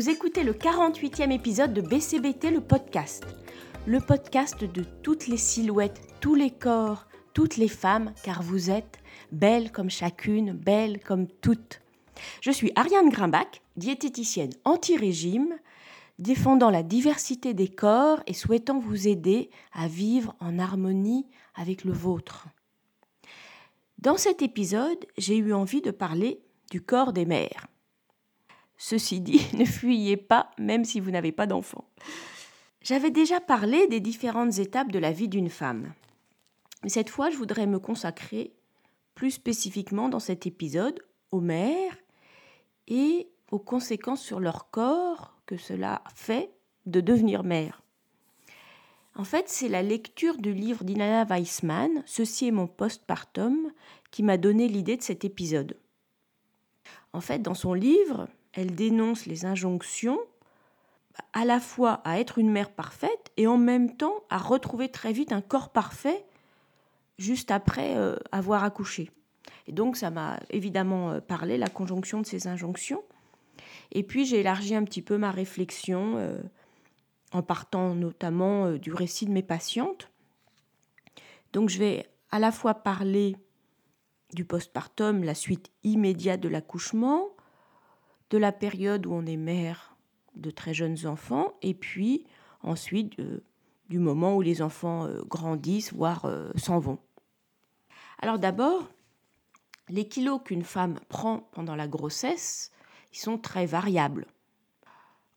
Vous écoutez le 48e épisode de BCBT, le podcast. Le podcast de toutes les silhouettes, tous les corps, toutes les femmes, car vous êtes belles comme chacune, belles comme toutes. Je suis Ariane Grimbach, diététicienne anti-régime, défendant la diversité des corps et souhaitant vous aider à vivre en harmonie avec le vôtre. Dans cet épisode, j'ai eu envie de parler du corps des mères. Ceci dit, ne fuyez pas, même si vous n'avez pas d'enfant. J'avais déjà parlé des différentes étapes de la vie d'une femme. Mais cette fois, je voudrais me consacrer plus spécifiquement dans cet épisode aux mères et aux conséquences sur leur corps que cela fait de devenir mère. En fait, c'est la lecture du livre d'Inanna Weissman, Ceci est mon postpartum, qui m'a donné l'idée de cet épisode. En fait, dans son livre, elle dénonce les injonctions à la fois à être une mère parfaite et en même temps à retrouver très vite un corps parfait juste après euh, avoir accouché. Et donc ça m'a évidemment euh, parlé, la conjonction de ces injonctions. Et puis j'ai élargi un petit peu ma réflexion euh, en partant notamment du récit de mes patientes. Donc je vais à la fois parler du postpartum, la suite immédiate de l'accouchement, de la période où on est mère de très jeunes enfants, et puis ensuite euh, du moment où les enfants euh, grandissent, voire euh, s'en vont. Alors d'abord, les kilos qu'une femme prend pendant la grossesse, ils sont très variables,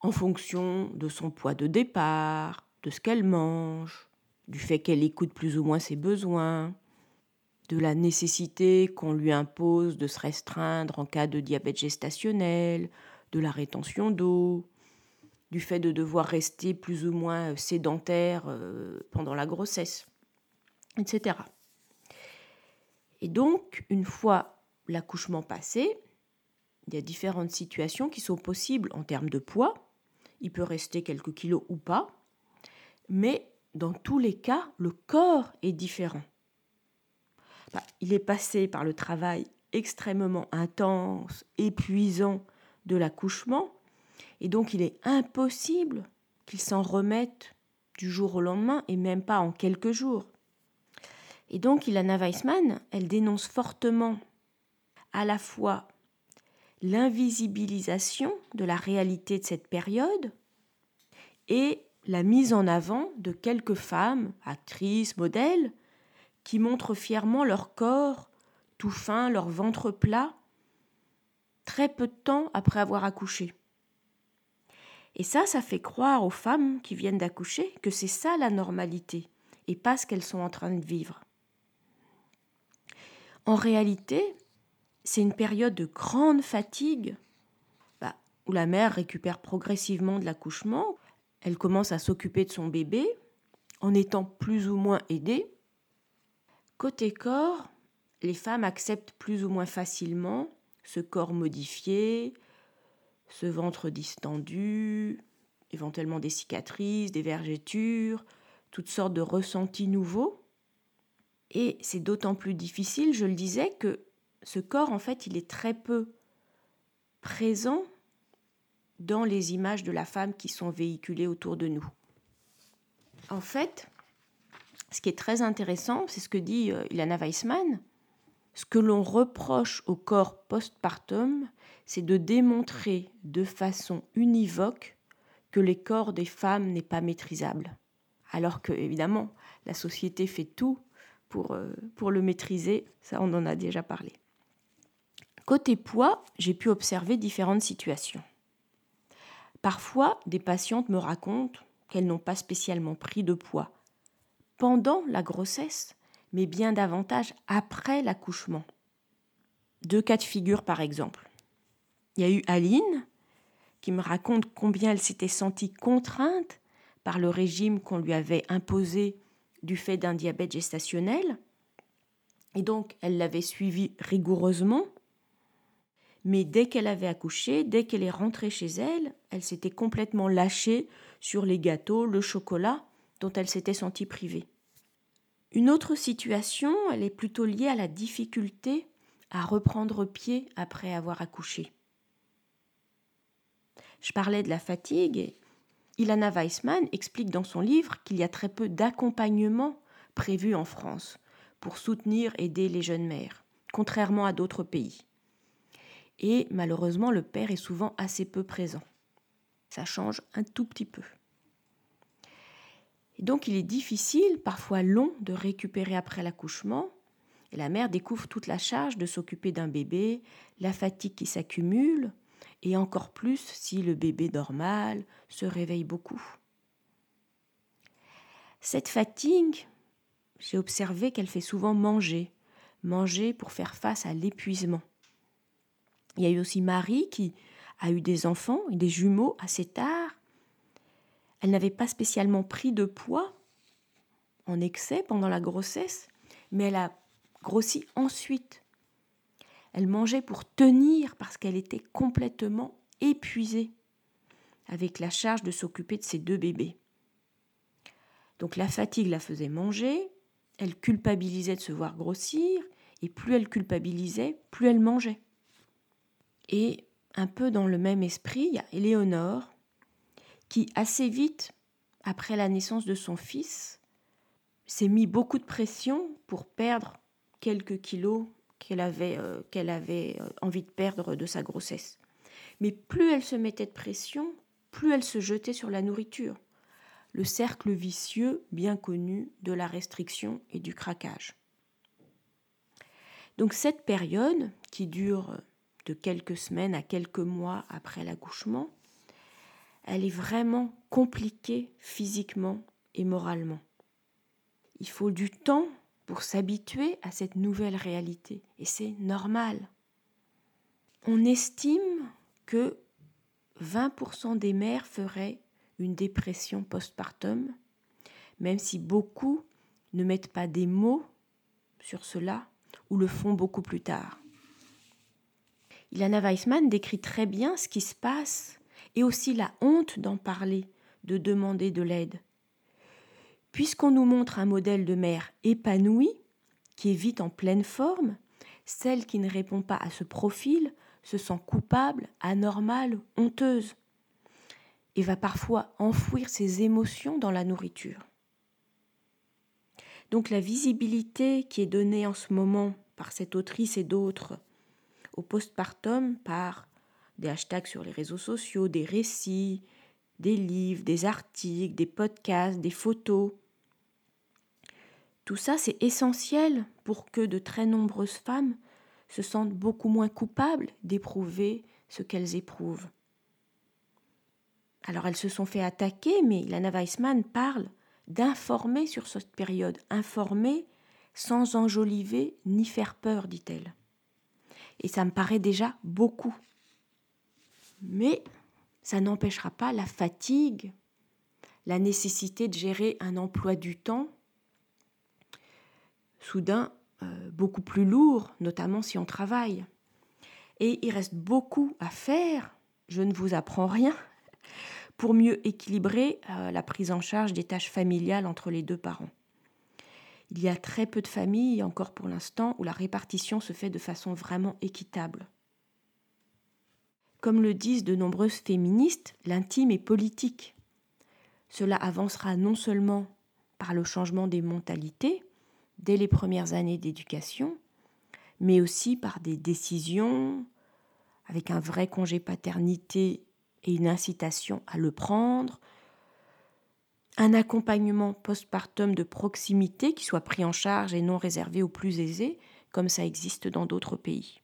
en fonction de son poids de départ, de ce qu'elle mange, du fait qu'elle écoute plus ou moins ses besoins, de la nécessité qu'on lui impose de se restreindre en cas de diabète gestationnel, de la rétention d'eau, du fait de devoir rester plus ou moins sédentaire euh, pendant la grossesse, etc. Et donc, une fois l'accouchement passé, il y a différentes situations qui sont possibles en termes de poids. Il peut rester quelques kilos ou pas, mais dans tous les cas, le corps est différent. Bah, il est passé par le travail extrêmement intense, épuisant de l'accouchement, et donc il est impossible qu'il s'en remette du jour au lendemain, et même pas en quelques jours. Et donc Ilana Weissman, elle dénonce fortement à la fois l'invisibilisation de la réalité de cette période et la mise en avant de quelques femmes, actrices, modèles, qui montrent fièrement leur corps tout fin, leur ventre plat, très peu de temps après avoir accouché. Et ça, ça fait croire aux femmes qui viennent d'accoucher que c'est ça la normalité, et pas ce qu'elles sont en train de vivre. En réalité, c'est une période de grande fatigue, bah, où la mère récupère progressivement de l'accouchement, elle commence à s'occuper de son bébé, en étant plus ou moins aidée, Côté corps, les femmes acceptent plus ou moins facilement ce corps modifié, ce ventre distendu, éventuellement des cicatrices, des vergetures, toutes sortes de ressentis nouveaux. Et c'est d'autant plus difficile, je le disais, que ce corps, en fait, il est très peu présent dans les images de la femme qui sont véhiculées autour de nous. En fait, ce qui est très intéressant, c'est ce que dit euh, Ilana Weissman. Ce que l'on reproche au corps postpartum, c'est de démontrer de façon univoque que les corps des femmes n'est pas maîtrisable. Alors que, évidemment, la société fait tout pour, euh, pour le maîtriser, ça on en a déjà parlé. Côté poids, j'ai pu observer différentes situations. Parfois, des patientes me racontent qu'elles n'ont pas spécialement pris de poids, pendant la grossesse, mais bien davantage après l'accouchement. Deux cas de figure par exemple. Il y a eu Aline qui me raconte combien elle s'était sentie contrainte par le régime qu'on lui avait imposé du fait d'un diabète gestationnel. Et donc, elle l'avait suivi rigoureusement. Mais dès qu'elle avait accouché, dès qu'elle est rentrée chez elle, elle s'était complètement lâchée sur les gâteaux, le chocolat dont elle s'était sentie privée. Une autre situation, elle est plutôt liée à la difficulté à reprendre pied après avoir accouché. Je parlais de la fatigue et Ilana Weissman explique dans son livre qu'il y a très peu d'accompagnement prévu en France pour soutenir, aider les jeunes mères, contrairement à d'autres pays. Et malheureusement, le père est souvent assez peu présent. Ça change un tout petit peu. Et donc il est difficile, parfois long, de récupérer après l'accouchement. Et la mère découvre toute la charge de s'occuper d'un bébé, la fatigue qui s'accumule, et encore plus si le bébé dort mal, se réveille beaucoup. Cette fatigue, j'ai observé qu'elle fait souvent manger, manger pour faire face à l'épuisement. Il y a eu aussi Marie qui a eu des enfants et des jumeaux assez tard. Elle n'avait pas spécialement pris de poids en excès pendant la grossesse, mais elle a grossi ensuite. Elle mangeait pour tenir parce qu'elle était complètement épuisée avec la charge de s'occuper de ses deux bébés. Donc la fatigue la faisait manger, elle culpabilisait de se voir grossir, et plus elle culpabilisait, plus elle mangeait. Et un peu dans le même esprit, il y a Éléonore, qui assez vite, après la naissance de son fils, s'est mis beaucoup de pression pour perdre quelques kilos qu'elle avait, euh, qu'elle avait euh, envie de perdre de sa grossesse. Mais plus elle se mettait de pression, plus elle se jetait sur la nourriture. Le cercle vicieux bien connu de la restriction et du craquage. Donc cette période, qui dure de quelques semaines à quelques mois après l'accouchement, elle est vraiment compliquée physiquement et moralement. Il faut du temps pour s'habituer à cette nouvelle réalité. Et c'est normal. On estime que 20% des mères feraient une dépression postpartum, même si beaucoup ne mettent pas des mots sur cela ou le font beaucoup plus tard. Ilana Weissman décrit très bien ce qui se passe et aussi la honte d'en parler, de demander de l'aide. Puisqu'on nous montre un modèle de mère épanouie, qui est vite en pleine forme, celle qui ne répond pas à ce profil se sent coupable, anormale, honteuse, et va parfois enfouir ses émotions dans la nourriture. Donc la visibilité qui est donnée en ce moment par cette autrice et d'autres au postpartum par des hashtags sur les réseaux sociaux, des récits, des livres, des articles, des podcasts, des photos, tout ça, c'est essentiel pour que de très nombreuses femmes se sentent beaucoup moins coupables d'éprouver ce qu'elles éprouvent. Alors elles se sont fait attaquer, mais Ilana Weissman parle d'informer sur cette période, informer sans enjoliver ni faire peur, dit-elle. Et ça me paraît déjà beaucoup. Mais ça n'empêchera pas la fatigue, la nécessité de gérer un emploi du temps soudain euh, beaucoup plus lourd, notamment si on travaille. Et il reste beaucoup à faire, je ne vous apprends rien, pour mieux équilibrer euh, la prise en charge des tâches familiales entre les deux parents. Il y a très peu de familles, encore pour l'instant, où la répartition se fait de façon vraiment équitable. Comme le disent de nombreuses féministes, l'intime est politique. Cela avancera non seulement par le changement des mentalités, dès les premières années d'éducation, mais aussi par des décisions avec un vrai congé paternité et une incitation à le prendre, un accompagnement postpartum de proximité qui soit pris en charge et non réservé aux plus aisés, comme ça existe dans d'autres pays.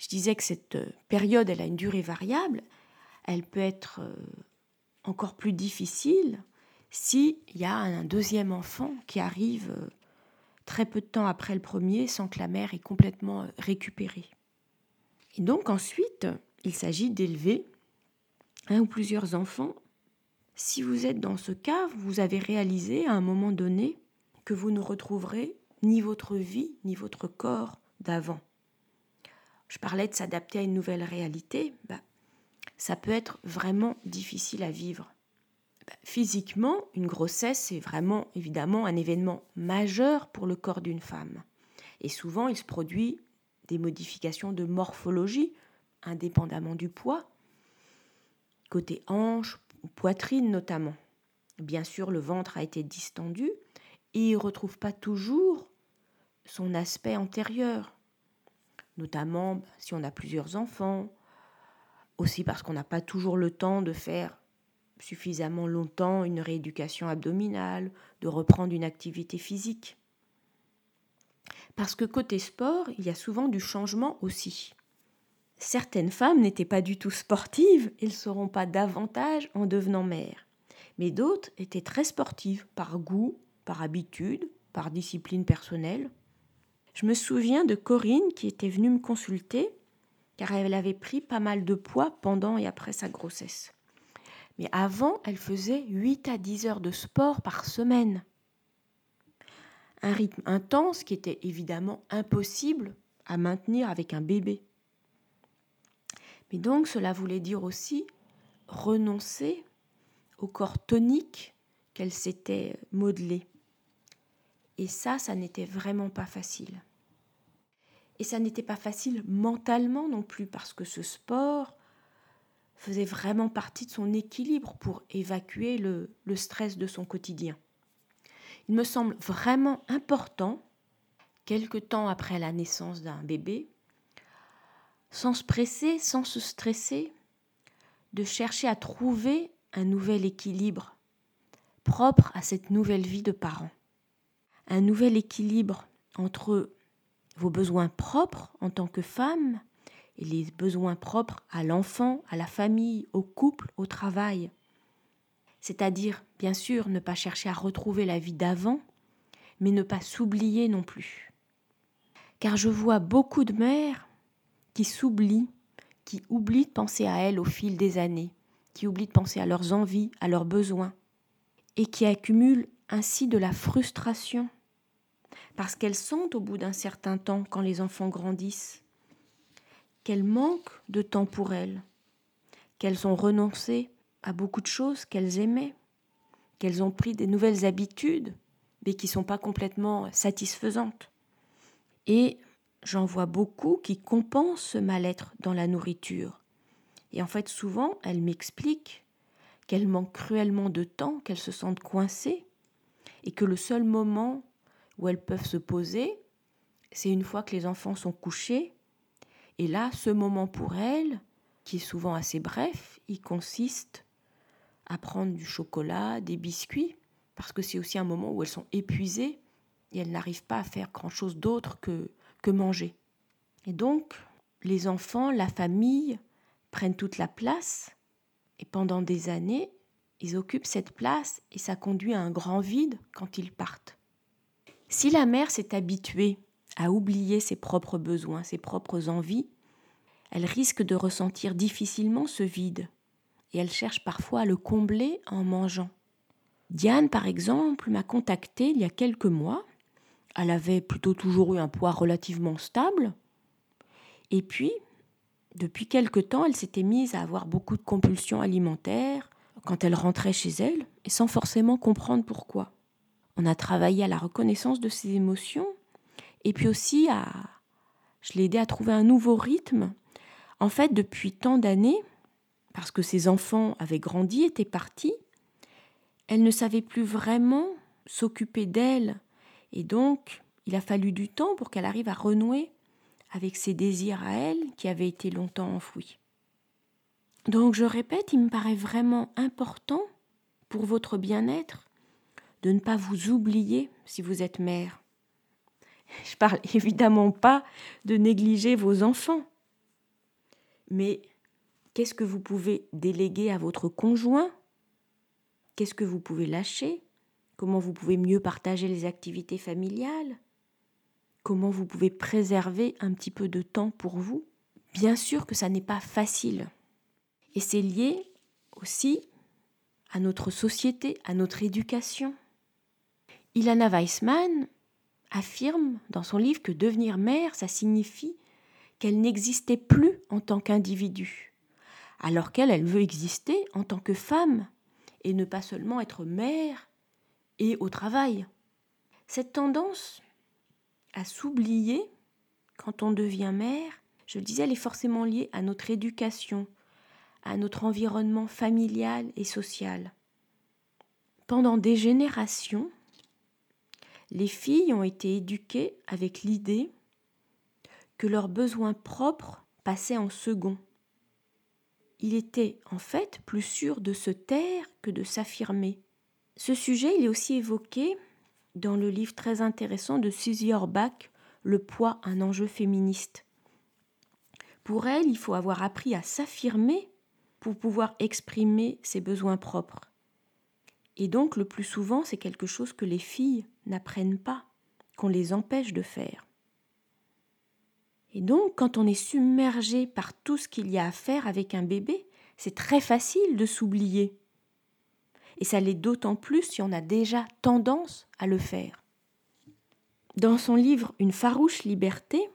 Je disais que cette période, elle a une durée variable, elle peut être euh, encore plus difficile s'il y a un deuxième enfant qui arrive euh, très peu de temps après le premier sans que la mère ait complètement euh, récupéré. Et donc ensuite, il s'agit d'élever un ou plusieurs enfants. Si vous êtes dans ce cas, vous avez réalisé à un moment donné que vous ne retrouverez ni votre vie ni votre corps d'avant. Je parlais de s'adapter à une nouvelle réalité. Bah, ça peut être vraiment difficile à vivre. Bah, physiquement, une grossesse, c'est vraiment évidemment un événement majeur pour le corps d'une femme. Et souvent, il se produit des modifications de morphologie, indépendamment du poids. côté hanche, poitrine notamment. Bien sûr, le ventre a été distendu et il ne retrouve pas toujours son aspect antérieur, notamment si on a plusieurs enfants, aussi parce qu'on n'a pas toujours le temps de faire suffisamment longtemps une rééducation abdominale, de reprendre une activité physique. Parce que côté sport, il y a souvent du changement aussi. Certaines femmes n'étaient pas du tout sportives et ne seront pas davantage en devenant mères. Mais d'autres étaient très sportives, par goût, par habitude, par discipline personnelle. Je me souviens de Corinne qui était venue me consulter car elle avait pris pas mal de poids pendant et après sa grossesse. Mais avant, elle faisait 8 à 10 heures de sport par semaine. Un rythme intense qui était évidemment impossible à maintenir avec un bébé. Mais donc cela voulait dire aussi renoncer au corps tonique qu'elle s'était modelé. Et ça, ça n'était vraiment pas facile. Et ça n'était pas facile mentalement non plus, parce que ce sport, faisait vraiment partie de son équilibre pour évacuer le, stress de son quotidien. Il me semble vraiment important, quelque temps après la naissance d'un bébé, sans se presser, sans se stresser, de chercher à trouver un nouvel équilibre propre à cette nouvelle vie de parent. Un nouvel équilibre entre vos besoins propres en tant que femme et les besoins propres à l'enfant, à la famille, au couple, au travail. C'est-à-dire, bien sûr, ne pas chercher à retrouver la vie d'avant, mais ne pas s'oublier non plus. Car je vois beaucoup de mères qui s'oublient, qui oublient de penser à elles au fil des années, qui oublient de penser à leurs envies, à leurs besoins, et qui accumulent ainsi de la frustration, parce qu'elles sentent au bout d'un certain temps, quand les enfants grandissent, qu'elles manquent de temps pour elles, qu'elles ont renoncé à beaucoup de choses qu'elles aimaient, qu'elles ont pris des nouvelles habitudes, mais qui ne sont pas complètement satisfaisantes. Et j'en vois beaucoup qui compensent ce mal-être dans la nourriture. Et en fait, souvent, elles m'expliquent qu'elles manquent cruellement de temps, qu'elles se sentent coincées, et que le seul moment où elles peuvent se poser, c'est une fois que les enfants sont couchés et là, ce moment pour elle, qui est souvent assez bref, il consiste à prendre du chocolat, des biscuits, parce que c'est aussi un moment où elles sont épuisées et elles n'arrivent pas à faire grand-chose d'autre que, que manger. Et donc, les enfants, la famille prennent toute la place et pendant des années, ils occupent cette place et ça conduit à un grand vide quand ils partent. Si la mère s'est habituée à oublier ses propres besoins, ses propres envies, elle risque de ressentir difficilement ce vide, et elle cherche parfois à le combler en mangeant. Diane, par exemple, m'a contactée il y a quelques mois. Elle avait plutôt toujours eu un poids relativement stable. Et puis, depuis quelque temps, elle s'était mise à avoir beaucoup de compulsions alimentaires quand elle rentrait chez elle, et sans forcément comprendre pourquoi. On a travaillé à la reconnaissance de ses émotions et puis aussi à... Je l'ai aidé à trouver un nouveau rythme. En fait, depuis tant d'années, parce que ses enfants avaient grandi, étaient partis, elle ne savait plus vraiment s'occuper d'elle. Et donc, il a fallu du temps pour qu'elle arrive à renouer avec ses désirs à elle qui avaient été longtemps enfouis. Donc, je répète, il me paraît vraiment important pour votre bien-être de ne pas vous oublier si vous êtes mère. Je parle évidemment pas de négliger vos enfants. Mais qu'est-ce que vous pouvez déléguer à votre conjoint? Qu'est-ce que vous pouvez lâcher? Comment vous pouvez mieux partager les activités familiales? Comment vous pouvez préserver un petit peu de temps pour vous? Bien sûr que ça n'est pas facile. Et c'est lié aussi à notre société, à notre éducation. Ilana Weissman affirme dans son livre que devenir mère, ça signifie qu'elle n'existait plus en tant qu'individu, alors qu'elle, elle veut exister en tant que femme, et ne pas seulement être mère et au travail. Cette tendance à s'oublier quand on devient mère, je le disais, elle est forcément liée à notre éducation, à notre environnement familial et social. Pendant des générations, les filles ont été éduquées avec l'idée que leurs besoins propres passaient en second. Il était en fait plus sûr de se taire que de s'affirmer. Ce sujet il est aussi évoqué dans le livre très intéressant de Suzy Orbach, Le poids, un enjeu féministe. Pour elle, il faut avoir appris à s'affirmer pour pouvoir exprimer ses besoins propres. Et donc, le plus souvent, c'est quelque chose que les filles n'apprennent pas, qu'on les empêche de faire. Et donc, quand on est submergé par tout ce qu'il y a à faire avec un bébé, c'est très facile de s'oublier. Et ça l'est d'autant plus si on a déjà tendance à le faire. Dans son livre Une farouche liberté,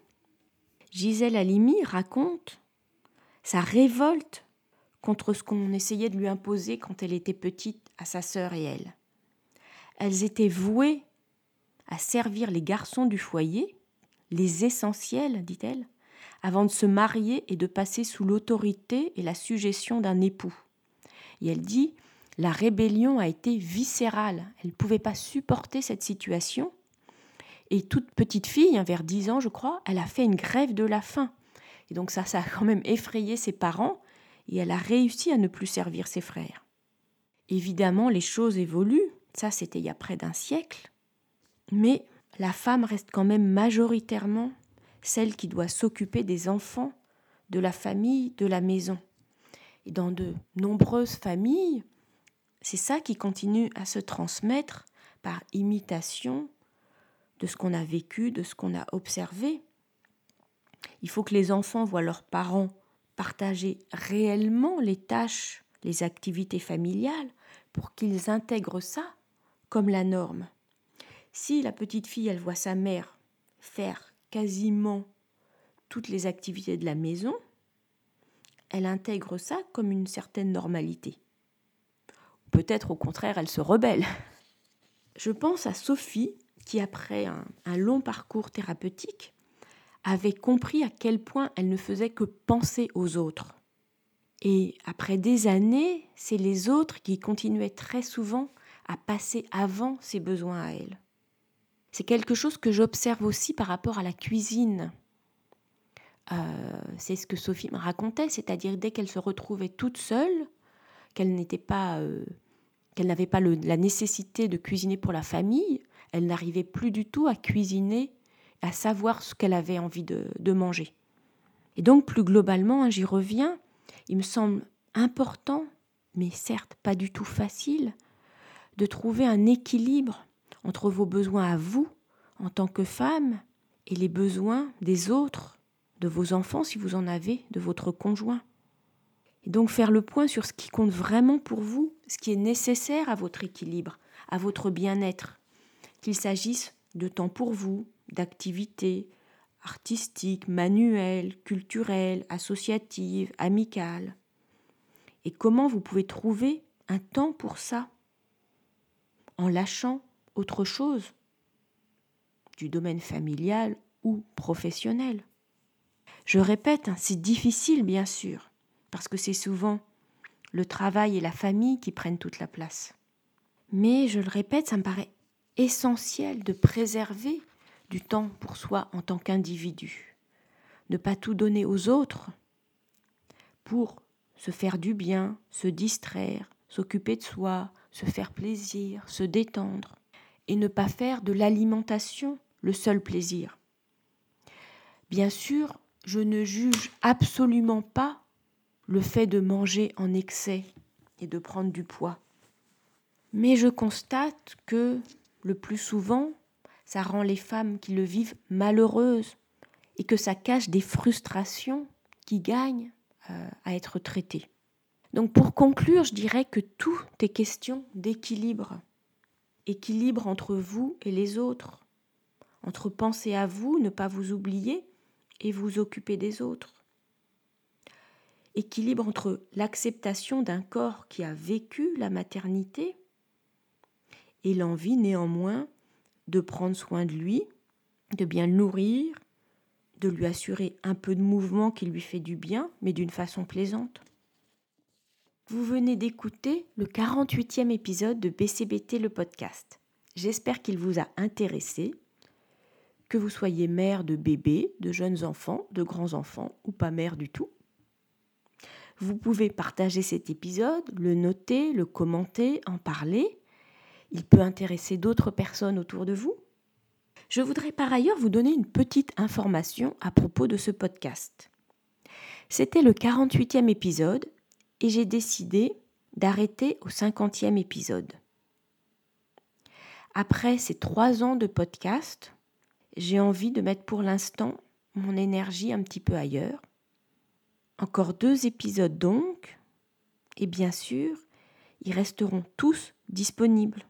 Gisèle Halimi raconte sa révolte contre ce qu'on essayait de lui imposer quand elle était petite à sa sœur et elle. Elles étaient vouées à servir les garçons du foyer, les essentiels, dit-elle, avant de se marier et de passer sous l'autorité et la suggestion d'un époux. Et elle dit la rébellion a été viscérale. Elle ne pouvait pas supporter cette situation. Et toute petite fille, vers 10 ans, je crois, elle a fait une grève de la faim. Et donc ça, ça a quand même effrayé ses parents et elle a réussi à ne plus servir ses frères. Évidemment, les choses évoluent, ça c'était il y a près d'un siècle, mais la femme reste quand même majoritairement celle qui doit s'occuper des enfants, de la famille, de la maison. Et dans de nombreuses familles, c'est ça qui continue à se transmettre par imitation de ce qu'on a vécu, de ce qu'on a observé. Il faut que les enfants voient leurs parents partager réellement les tâches, les activités familiales, pour qu'ils intègrent ça comme la norme. Si la petite fille, elle voit sa mère faire quasiment toutes les activités de la maison, elle intègre ça comme une certaine normalité. Peut-être au contraire, elle se rebelle. Je pense à Sophie, qui après un, un long parcours thérapeutique, avait compris à quel point elle ne faisait que penser aux autres. Et après des années, c'est les autres qui continuaient très souvent à passer avant ses besoins à elle. C'est quelque chose que j'observe aussi par rapport à la cuisine. Euh, c'est ce que Sophie me racontait, c'est-à-dire dès qu'elle se retrouvait toute seule, qu'elle n'était pas, euh, qu'elle n'avait pas la nécessité de cuisiner pour la famille, elle n'arrivait plus du tout à cuisiner à savoir ce qu'elle avait envie de, manger. Et donc, plus globalement, hein, j'y reviens, il me semble important, mais certes pas du tout facile, de trouver un équilibre entre vos besoins à vous, en tant que femme, et les besoins des autres, de vos enfants si vous en avez, de votre conjoint. Et donc faire le point sur ce qui compte vraiment pour vous, ce qui est nécessaire à votre équilibre, à votre bien-être, qu'il s'agisse de temps pour vous, d'activités artistiques, manuelles, culturelles, associatives, amicales. Et comment vous pouvez trouver un temps pour ça en lâchant autre chose du domaine familial ou professionnel? Je répète, hein, c'est difficile bien sûr, parce que c'est souvent le travail et la famille qui prennent toute la place. Mais je le répète, ça me paraît essentiel de préserver du temps pour soi en tant qu'individu. Ne pas tout donner aux autres pour se faire du bien, se distraire, s'occuper de soi, se faire plaisir, se détendre, et ne pas faire de l'alimentation le seul plaisir. Bien sûr, je ne juge absolument pas le fait de manger en excès et de prendre du poids. Mais je constate que le plus souvent, ça rend les femmes qui le vivent malheureuses et que ça cache des frustrations qui gagnent euh, à être traitées. Donc pour conclure, je dirais que tout est question d'équilibre. Équilibre entre vous et les autres, entre penser à vous, ne pas vous oublier et vous occuper des autres. Équilibre entre l'acceptation d'un corps qui a vécu la maternité et l'envie néanmoins de prendre soin de lui, de bien le nourrir, de lui assurer un peu de mouvement qui lui fait du bien, mais d'une façon plaisante. Vous venez d'écouter le 48e épisode de BCBT le podcast. J'espère qu'il vous a intéressé, que vous soyez mère de bébés, de jeunes enfants, de grands enfants ou pas mère du tout. Vous pouvez partager cet épisode, le noter, le commenter, en parler. Il peut intéresser d'autres personnes autour de vous. Je voudrais par ailleurs vous donner une petite information à propos de ce podcast. C'était le 48e épisode et j'ai décidé d'arrêter au 50e épisode. Après ces trois ans de podcast, j'ai envie de mettre pour l'instant mon énergie un petit peu ailleurs. Encore deux épisodes donc, et bien sûr, ils resteront tous disponibles.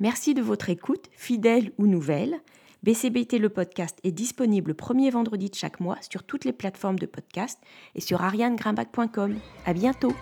Merci de votre écoute, fidèle ou nouvelle. BCBT le podcast est disponible le premier vendredi de chaque mois sur toutes les plateformes de podcast et sur arianegrimbach.com. À bientôt!